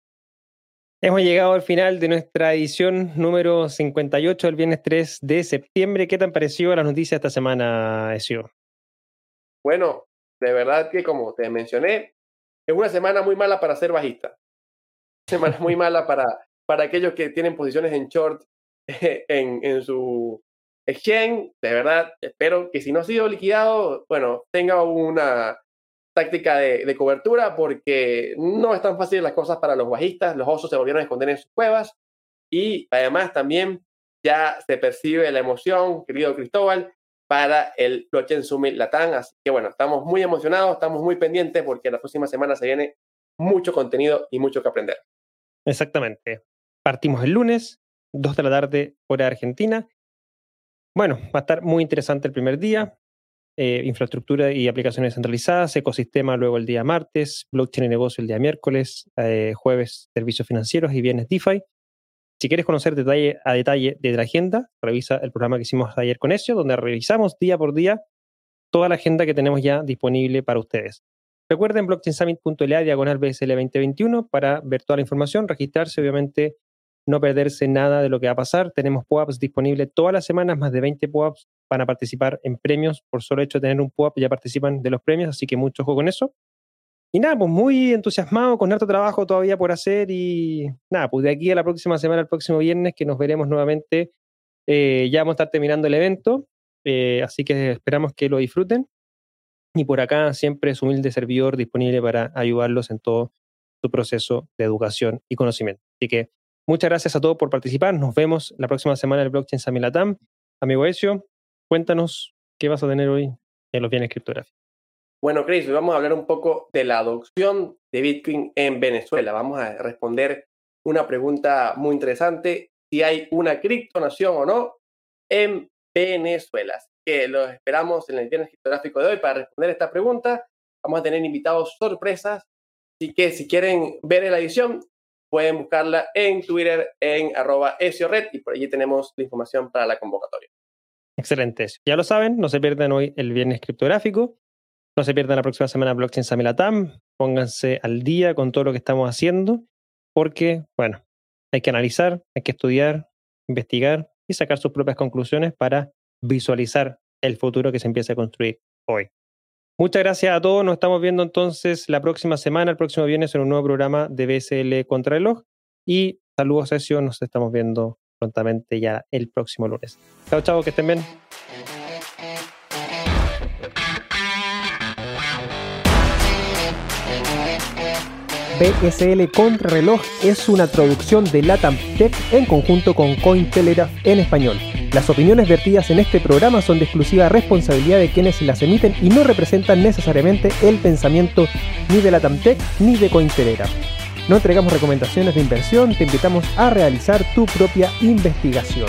Hemos llegado al final de nuestra edición número 58 del viernes 3 de septiembre. ¿Qué te han parecido las noticias esta semana, Ezio? Bueno, de verdad que como te mencioné, es una semana muy mala para ser bajista. Semana muy mala para, para aquellos que tienen posiciones en short en, en su exchange. De verdad, espero que si no ha sido liquidado, bueno, tenga una táctica de, cobertura porque no es tan fácil las cosas para los bajistas. Los osos se volvieron a esconder en sus cuevas y además también ya se percibe la emoción, querido Cristóbal, para el Blockchain Summit Latam. Así que bueno, estamos muy emocionados, estamos muy pendientes porque la próxima semana se viene mucho contenido y mucho que aprender. Exactamente. Partimos el lunes, 2 de la tarde, hora Argentina. Bueno, va a estar muy interesante el primer día. eh, infraestructura y aplicaciones centralizadas, ecosistema luego el día martes, blockchain y negocio el día miércoles, eh, jueves servicios financieros y bienes DeFi. Si quieres conocer detalle a detalle de la agenda, revisa el programa que hicimos ayer con Ezio, donde revisamos día por día toda la agenda que tenemos ya disponible para ustedes. Recuerden blockchainsummit.la diagonal BSL 2021 para ver toda la información, registrarse, obviamente no perderse nada de lo que va a pasar. Tenemos POAPs disponibles todas las semanas, más de 20 POAPs para participar en premios. Por solo hecho de tener un POAP ya participan de los premios, así que mucho juego con eso. Y nada, pues muy entusiasmado, con harto trabajo todavía por hacer y nada, pues de aquí a la próxima semana, el próximo viernes, que nos veremos nuevamente, eh, ya vamos a estar terminando el evento, eh, así que esperamos que lo disfruten. Y por acá siempre su humilde servidor disponible para ayudarlos en todo su proceso de educación y conocimiento. Así que Muchas gracias a todos por participar. Nos vemos la próxima semana en el Blockchain Samilatam. Amigo Ezio, cuéntanos qué vas a tener hoy en los bienes criptográficos. Bueno, Chris, hoy vamos a hablar un poco de la adopción de Bitcoin en Venezuela. Vamos a responder una pregunta muy interesante, si hay una criptonación o no en Venezuela. Que los esperamos en el viernes criptográfico de hoy para responder esta pregunta. Vamos a tener invitados sorpresas. Así que si quieren ver la edición, pueden buscarla en Twitter en arroba esiored y por allí tenemos la información para la convocatoria. Excelente. Ya lo saben, no se pierdan hoy el viernes criptográfico, no se pierdan la próxima semana Blockchain Samilatam, pónganse al día con todo lo que estamos haciendo, porque, bueno, hay que analizar, hay que estudiar, investigar y sacar sus propias conclusiones para visualizar el futuro que se empieza a construir hoy. Muchas gracias a todos. Nos estamos viendo entonces la próxima semana, el próximo viernes, en un nuevo programa de BSL Contrarreloj. Y saludos, sesión. Nos estamos viendo prontamente ya el próximo lunes. Chao, chao, que estén bien. BSL Contrarreloj es una traducción de Latam Tech en conjunto con Cointelegraph en español. Las opiniones vertidas en este programa son de exclusiva responsabilidad de quienes las emiten y no representan necesariamente el pensamiento ni de Latam Tech ni de Cointelegraph. No entregamos recomendaciones de inversión, te invitamos a realizar tu propia investigación.